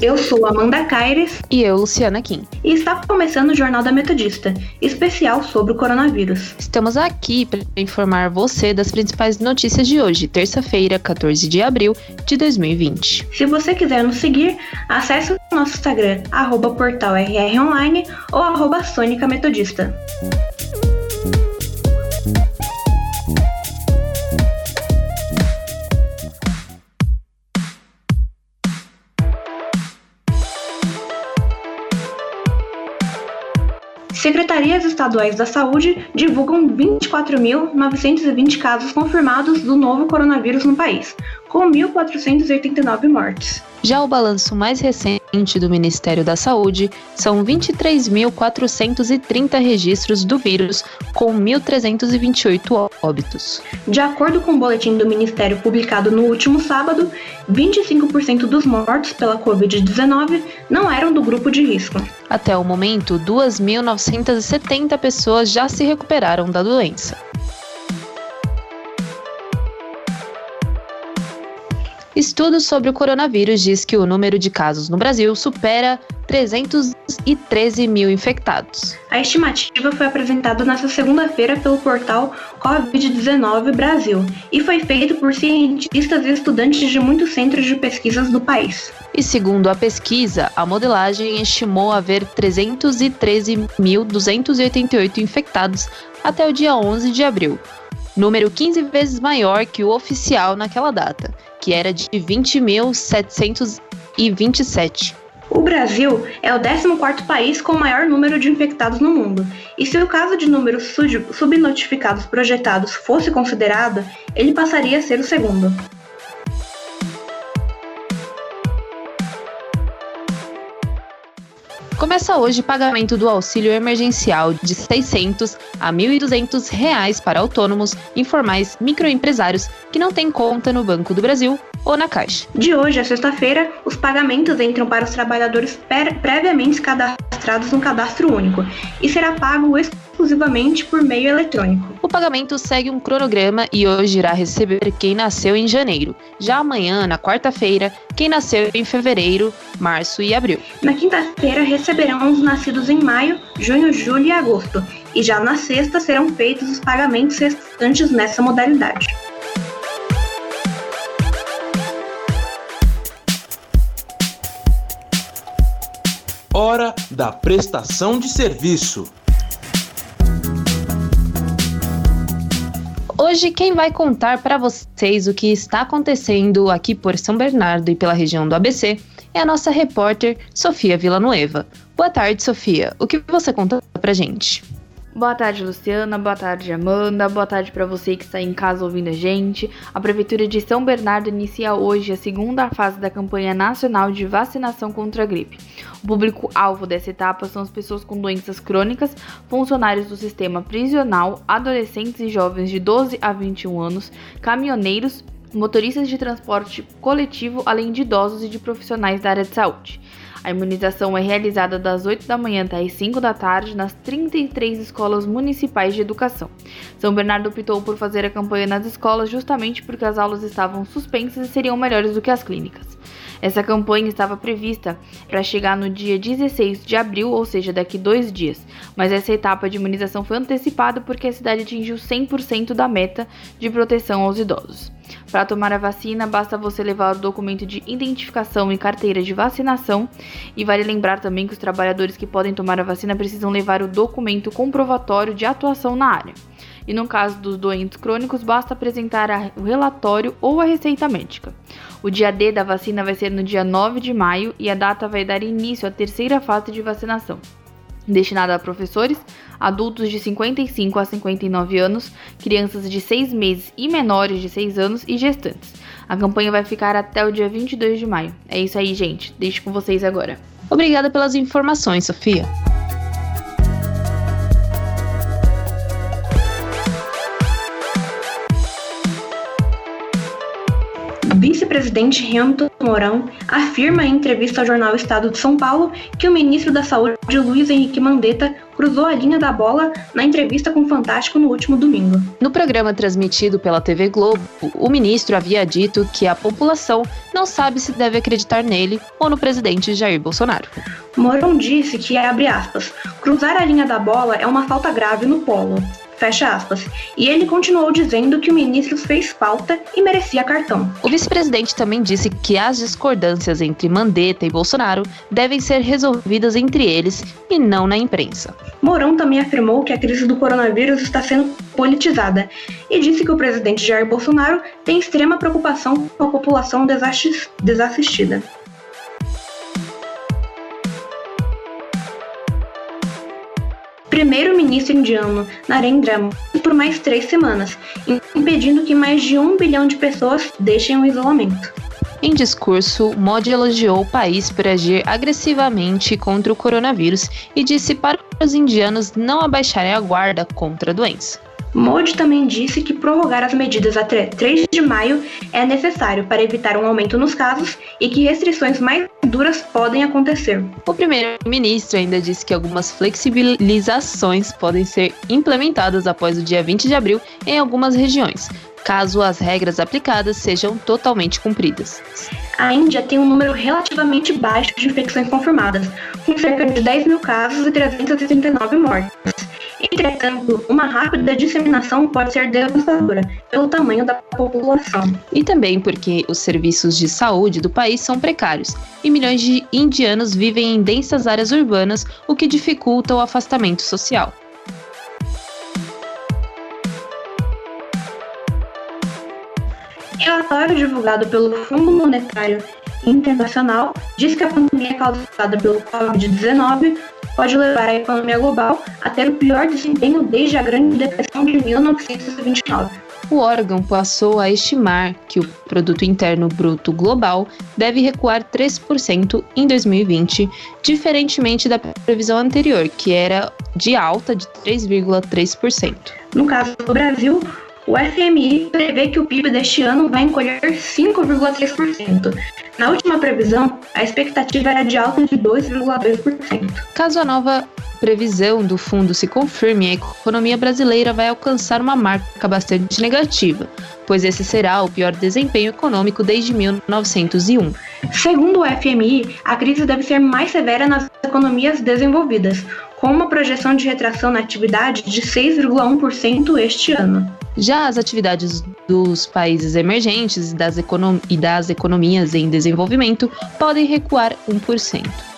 Eu sou Amanda Caires. E eu, Luciana Kim. E está começando o Jornal da Metodista, especial sobre o coronavírus. Estamos aqui para informar você das principais notícias de hoje, terça-feira, 14 de abril de 2020. Se você quiser nos seguir, acesse o nosso Instagram, arroba portalrronline ou arroba Sônica Metodista. secreto Secretarias estaduais da Saúde divulgam 24.920 casos confirmados do novo coronavírus no país, com 1.489 mortes. Já o balanço mais recente do Ministério da Saúde são 23.430 registros do vírus, com 1.328 óbitos. De acordo com o boletim do Ministério publicado no último sábado, 25% dos mortos pela Covid-19 não eram do grupo de risco. Até o momento, 2.970 pessoas já se recuperaram da doença. Estudo sobre o coronavírus diz que o número de casos no Brasil supera 313 mil infectados. A estimativa foi apresentada nesta segunda-feira pelo portal Covid-19 Brasil e foi feito por cientistas e estudantes de muitos centros de pesquisas do país. E segundo a pesquisa, a modelagem estimou haver 313.288 infectados até o dia 11 de abril, número 15 vezes maior que o oficial naquela data que era de 20.727. O Brasil é o 14º país com o maior número de infectados no mundo, e se o caso de números subnotificados projetados fosse considerado, ele passaria a ser o segundo. Começa hoje o pagamento do auxílio emergencial de 600 a 1.200 reais para autônomos, informais, microempresários que não têm conta no Banco do Brasil ou na Caixa. De hoje a sexta-feira, os pagamentos entram para os trabalhadores previamente cadastrados no cadastro único e será pago exclusivamente por meio eletrônico. O pagamento segue um cronograma e hoje irá receber quem nasceu em janeiro. Já amanhã, na quarta-feira, quem nasceu em fevereiro, março e abril. Na quinta-feira receberão os nascidos em maio, junho, julho e agosto. E já na sexta serão feitos os pagamentos restantes nessa modalidade. Hora da prestação de serviço. Hoje, quem vai contar para vocês o que está acontecendo aqui por São Bernardo e pela região do ABC é a nossa repórter Sofia Villanueva. Boa tarde, Sofia. O que você conta pra gente? Boa tarde, Luciana. Boa tarde, Amanda. Boa tarde para você que está em casa ouvindo a gente. A Prefeitura de São Bernardo inicia hoje a segunda fase da campanha nacional de vacinação contra a gripe. O público-alvo dessa etapa são as pessoas com doenças crônicas, funcionários do sistema prisional, adolescentes e jovens de 12 a 21 anos, caminhoneiros, motoristas de transporte coletivo, além de idosos e de profissionais da área de saúde. A imunização é realizada das 8 da manhã até as 5 da tarde nas 33 escolas municipais de educação. São Bernardo optou por fazer a campanha nas escolas justamente porque as aulas estavam suspensas e seriam melhores do que as clínicas. Essa campanha estava prevista para chegar no dia 16 de abril, ou seja, daqui dois dias, mas essa etapa de imunização foi antecipada porque a cidade atingiu 100% da meta de proteção aos idosos. Para tomar a vacina, basta você levar o documento de identificação e carteira de vacinação. E vale lembrar também que os trabalhadores que podem tomar a vacina precisam levar o documento comprovatório de atuação na área. E no caso dos doentes crônicos, basta apresentar o relatório ou a receita médica. O dia D da vacina vai ser no dia 9 de maio e a data vai dar início à terceira fase de vacinação destinada a professores, adultos de 55 a 59 anos, crianças de 6 meses e menores de 6 anos e gestantes. A campanha vai ficar até o dia 22 de maio. É isso aí, gente. Deixo com vocês agora. Obrigada pelas informações, Sofia. Vice-presidente Hamilton Mourão afirma em entrevista ao jornal Estado de São Paulo que o ministro da Saúde, Luiz Henrique Mandetta, cruzou a linha da bola na entrevista com o Fantástico no último domingo. No programa transmitido pela TV Globo, o ministro havia dito que a população não sabe se deve acreditar nele ou no presidente Jair Bolsonaro. Mourão disse que, abre aspas, cruzar a linha da bola é uma falta grave no polo. Fecha aspas. E ele continuou dizendo que o ministro fez falta e merecia cartão. O vice-presidente também disse que as discordâncias entre Mandetta e Bolsonaro devem ser resolvidas entre eles e não na imprensa. Mourão também afirmou que a crise do coronavírus está sendo politizada e disse que o presidente Jair Bolsonaro tem extrema preocupação com a população desassistida. Primeiro-ministro indiano Narendra Modi por mais três semanas, impedindo que mais de um bilhão de pessoas deixem o isolamento. Em discurso, Modi elogiou o país por agir agressivamente contra o coronavírus e disse para os indianos não abaixarem a guarda contra a doença. Modi também disse que prorrogar as medidas até 3 de maio é necessário para evitar um aumento nos casos e que restrições mais duras podem acontecer. O primeiro-ministro ainda disse que algumas flexibilizações podem ser implementadas após o dia 20 de abril em algumas regiões, caso as regras aplicadas sejam totalmente cumpridas. A Índia tem um número relativamente baixo de infecções confirmadas, com cerca de 10 mil casos e 339 mortes. Entretanto, uma rápida disseminação pode ser devastadora pelo tamanho da população. E também porque os serviços de saúde do país são precários e milhões de indianos vivem em densas áreas urbanas, o que dificulta o afastamento social. Relatório divulgado pelo Fundo Monetário Internacional diz que a pandemia causada pelo Covid-19 pode levar a economia global a ter o pior desempenho desde a Grande Depressão de 1929. O órgão passou a estimar que o produto interno bruto global deve recuar 3% em 2020, diferentemente da previsão anterior, que era de alta de 3,3%. No caso do Brasil, o FMI prevê que o PIB deste ano vai encolher 5,3%. Na última previsão, a expectativa era de alta de 2,2%. Caso a nova previsão do fundo se confirme, a economia brasileira vai alcançar uma marca bastante negativa, pois esse será o pior desempenho econômico desde 1901. Segundo o FMI, a crise deve ser mais severa nas economias desenvolvidas, com uma projeção de retração na atividade de 6,1% este ano. Já as atividades dos países emergentes das e das economias em desenvolvimento podem recuar 1%.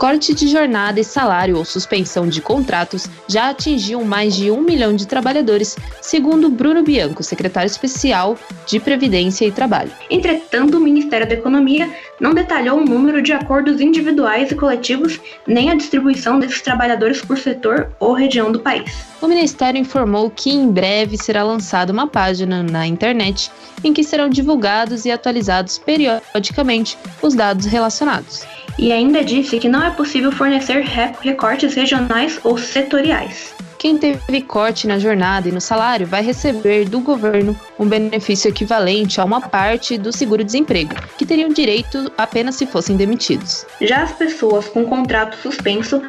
Corte de jornada e salário ou suspensão de contratos já atingiu mais de um milhão de trabalhadores, segundo Bruno Bianco, secretário especial de Previdência e Trabalho. Entretanto, o Ministério da Economia não detalhou o número de acordos individuais e coletivos nem a distribuição desses trabalhadores por setor ou região do país. O Ministério informou que em breve será lançada uma página na internet em que serão divulgados e atualizados periodicamente os dados relacionados e ainda disse que não é possível fornecer recortes regionais ou setoriais. Quem teve corte na jornada e no salário vai receber do governo um benefício equivalente a uma parte do seguro-desemprego, que teriam direito apenas se fossem demitidos. Já as pessoas com contrato suspenso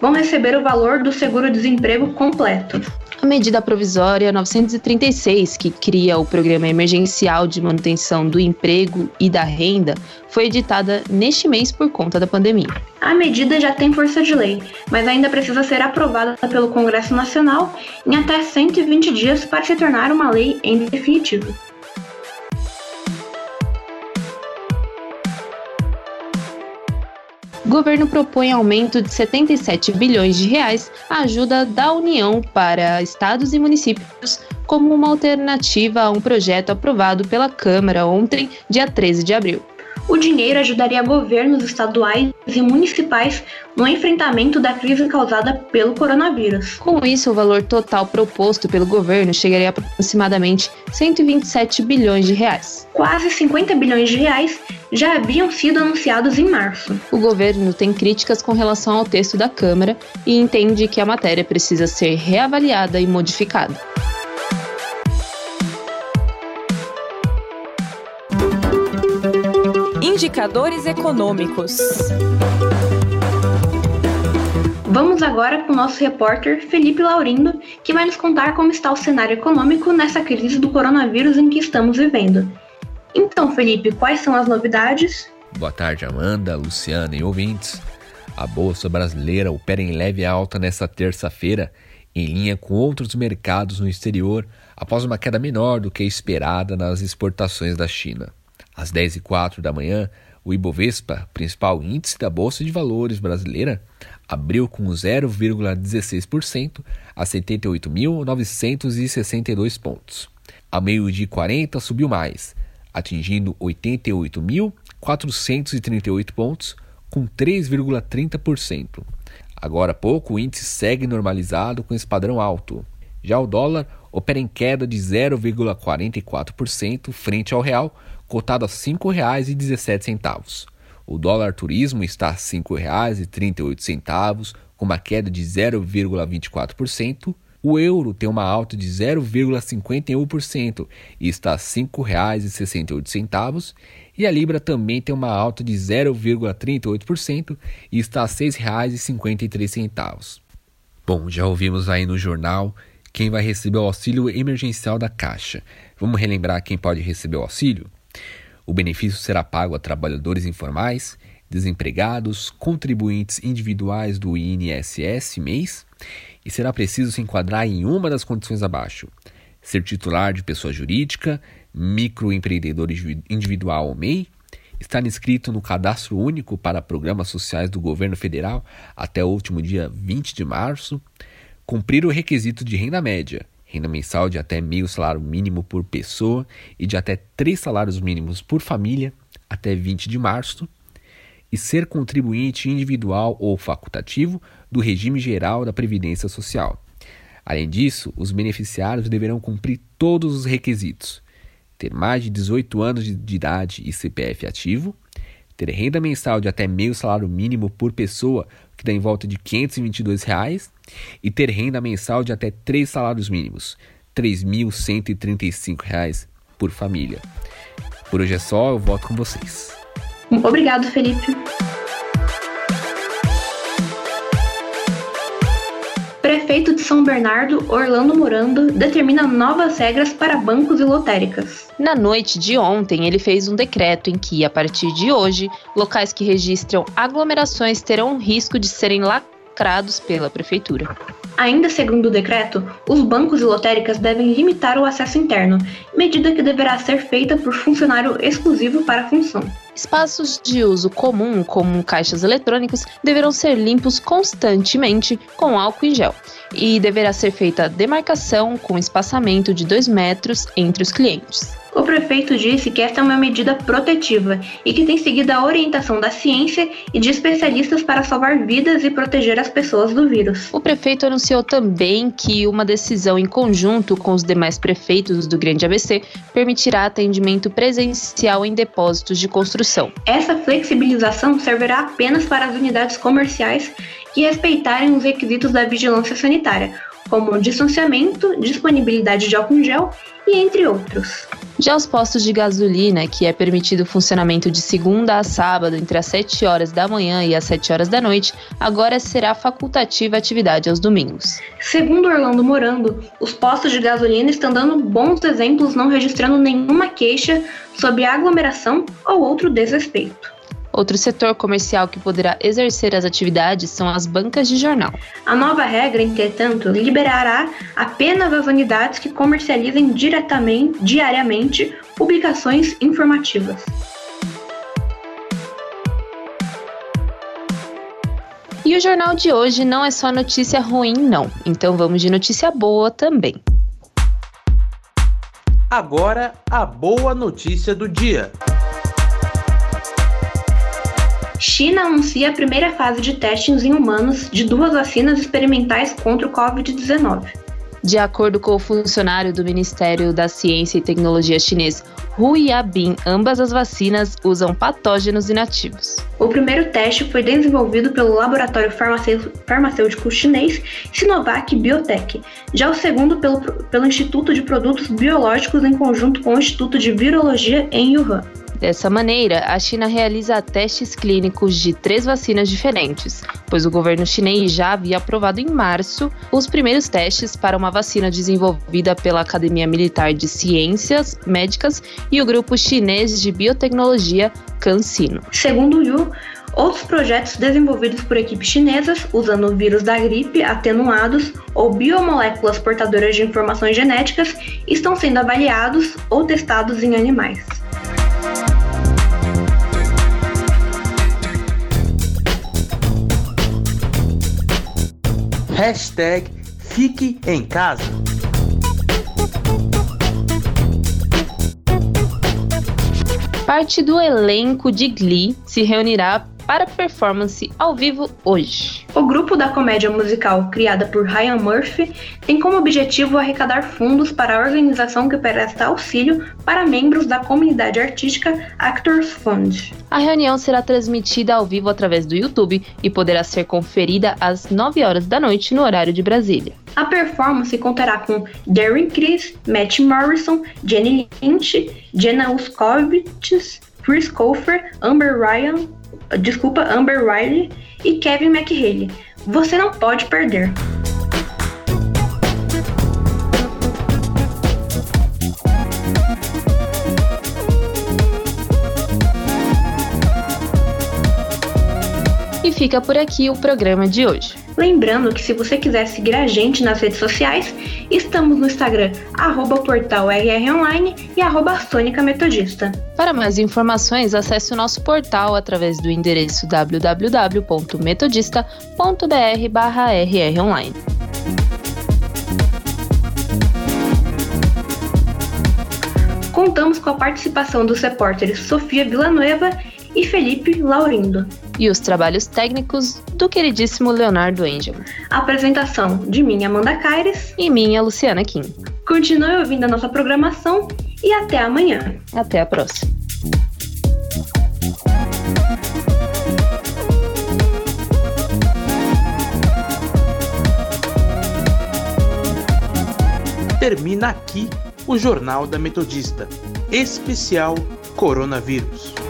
vão receber o valor do seguro-desemprego completo. A medida provisória 936, que cria o Programa Emergencial de Manutenção do Emprego e da Renda, foi editada neste mês por conta da pandemia. A medida já tem força de lei, mas ainda precisa ser aprovada pelo Congresso Nacional em até 120 dias para se tornar uma lei em definitivo. Governo propõe aumento de 77 bilhões de reais à ajuda da União para estados e municípios como uma alternativa a um projeto aprovado pela Câmara ontem, dia 13 de abril. O dinheiro ajudaria governos estaduais e municipais no enfrentamento da crise causada pelo coronavírus. Com isso, o valor total proposto pelo governo chegaria a aproximadamente 127 bilhões de reais. Quase 50 bilhões de reais já haviam sido anunciados em março. O governo tem críticas com relação ao texto da Câmara e entende que a matéria precisa ser reavaliada e modificada. Indicadores econômicos. Vamos agora com o nosso repórter Felipe Laurindo, que vai nos contar como está o cenário econômico nessa crise do coronavírus em que estamos vivendo. Então, Felipe, quais são as novidades? Boa tarde, Amanda, Luciana e ouvintes. A Bolsa Brasileira opera em leve alta nesta terça-feira, em linha com outros mercados no exterior, após uma queda menor do que esperada nas exportações da China. Às 10h04 da manhã, o Ibovespa, principal índice da Bolsa de Valores brasileira, abriu com 0,16% a 78.962 pontos. A meio-dia 40 subiu mais, atingindo 88.438 pontos, com 3,30%. Agora há pouco, o índice segue normalizado com esse padrão alto. Já o dólar opera em queda de 0,44% frente ao real, cotado a R$ 5,17. O dólar turismo está a R$ 5,38, com uma queda de 0,24%. O euro tem uma alta de 0,51% e está a R$ 5,68. E a libra também tem uma alta de 0,38% e está a R$ 6,53. Bom, já ouvimos aí no jornal quem vai receber o auxílio emergencial da Caixa. Vamos relembrar quem pode receber o auxílio? O benefício será pago a trabalhadores informais, desempregados, contribuintes individuais do INSS mês e será preciso se enquadrar em uma das condições abaixo: ser titular de pessoa jurídica, microempreendedor individual ou MEI, estar inscrito no Cadastro Único para Programas Sociais do Governo Federal até o último dia 20 de março, cumprir o requisito de renda média renda mensal de até meio salário mínimo por pessoa e de até três salários mínimos por família até 20 de março, e ser contribuinte individual ou facultativo do regime geral da Previdência Social. Além disso, os beneficiários deverão cumprir todos os requisitos: ter mais de 18 anos de idade e CPF ativo, ter renda mensal de até meio salário mínimo por pessoa, que dá em volta de 522 reais, e ter renda mensal de até três salários mínimos, R$ 3.135 por família. Por hoje é só, eu volto com vocês. Obrigado, Felipe. Prefeito de São Bernardo, Orlando Morando, determina novas regras para bancos e lotéricas. Na noite de ontem, ele fez um decreto em que, a partir de hoje, locais que registram aglomerações terão risco de serem lacrados pela prefeitura. Ainda segundo o decreto, os bancos e lotéricas devem limitar o acesso interno, medida que deverá ser feita por funcionário exclusivo para a função. Espaços de uso comum, como caixas eletrônicos, deverão ser limpos constantemente com álcool em gel e deverá ser feita demarcação com espaçamento de 2 metros entre os clientes. O prefeito disse que esta é uma medida protetiva e que tem seguido a orientação da ciência e de especialistas para salvar vidas e proteger as pessoas do vírus. O prefeito anunciou também que uma decisão em conjunto com os demais prefeitos do Grande ABC permitirá atendimento presencial em depósitos de construção. Essa flexibilização servirá apenas para as unidades comerciais que respeitarem os requisitos da vigilância sanitária, como distanciamento, disponibilidade de álcool em gel e entre outros. Já os postos de gasolina, que é permitido o funcionamento de segunda a sábado entre as 7 horas da manhã e as 7 horas da noite, agora será facultativa a atividade aos domingos. Segundo Orlando Morando, os postos de gasolina estão dando bons exemplos não registrando nenhuma queixa sobre aglomeração ou outro desrespeito. Outro setor comercial que poderá exercer as atividades são as bancas de jornal. A nova regra, entretanto, liberará apenas as unidades que comercializem diretamente, diariamente, publicações informativas. E o jornal de hoje não é só notícia ruim, não. Então vamos de notícia boa também. Agora, a boa notícia do dia. China anuncia a primeira fase de testes em humanos de duas vacinas experimentais contra o Covid-19. De acordo com o funcionário do Ministério da Ciência e Tecnologia chinês, Hu Yabin, ambas as vacinas usam patógenos inativos. O primeiro teste foi desenvolvido pelo laboratório farmacêutico chinês Sinovac Biotech, já o segundo pelo, pelo Instituto de Produtos Biológicos em conjunto com o Instituto de Virologia em Wuhan. Dessa maneira, a China realiza testes clínicos de três vacinas diferentes, pois o governo chinês já havia aprovado em março os primeiros testes para uma vacina desenvolvida pela Academia Militar de Ciências Médicas e o grupo chinês de biotecnologia CanSino. Segundo Yu, Outros projetos desenvolvidos por equipes chinesas, usando vírus da gripe atenuados ou biomoléculas portadoras de informações genéticas, estão sendo avaliados ou testados em animais. Hashtag Fique em Casa. Parte do elenco de Glee se reunirá para performance ao vivo hoje. O grupo da comédia musical, criada por Ryan Murphy, tem como objetivo arrecadar fundos para a organização que presta auxílio para membros da comunidade artística Actors Fund. A reunião será transmitida ao vivo através do YouTube e poderá ser conferida às 9 horas da noite no horário de Brasília. A performance contará com Darren Criss, Matt Morrison, Jenny Lynch, Jenna Uskovitz, Chris Colfer, Amber Ryan, desculpa, Amber Riley e Kevin McHale. Você não pode perder. Fica por aqui o programa de hoje. Lembrando que se você quiser seguir a gente nas redes sociais, estamos no Instagram, arroba portal RRonline e arroba Sônica Metodista. Para mais informações, acesse o nosso portal através do endereço www.metodista.br rronline. Contamos com a participação dos repórteres Sofia Villanueva e Felipe Laurindo. E os trabalhos técnicos do queridíssimo Leonardo Angel. apresentação de minha Amanda Caires e minha Luciana Kim. Continue ouvindo a nossa programação e até amanhã. Até a próxima. Termina aqui o Jornal da Metodista, especial Coronavírus.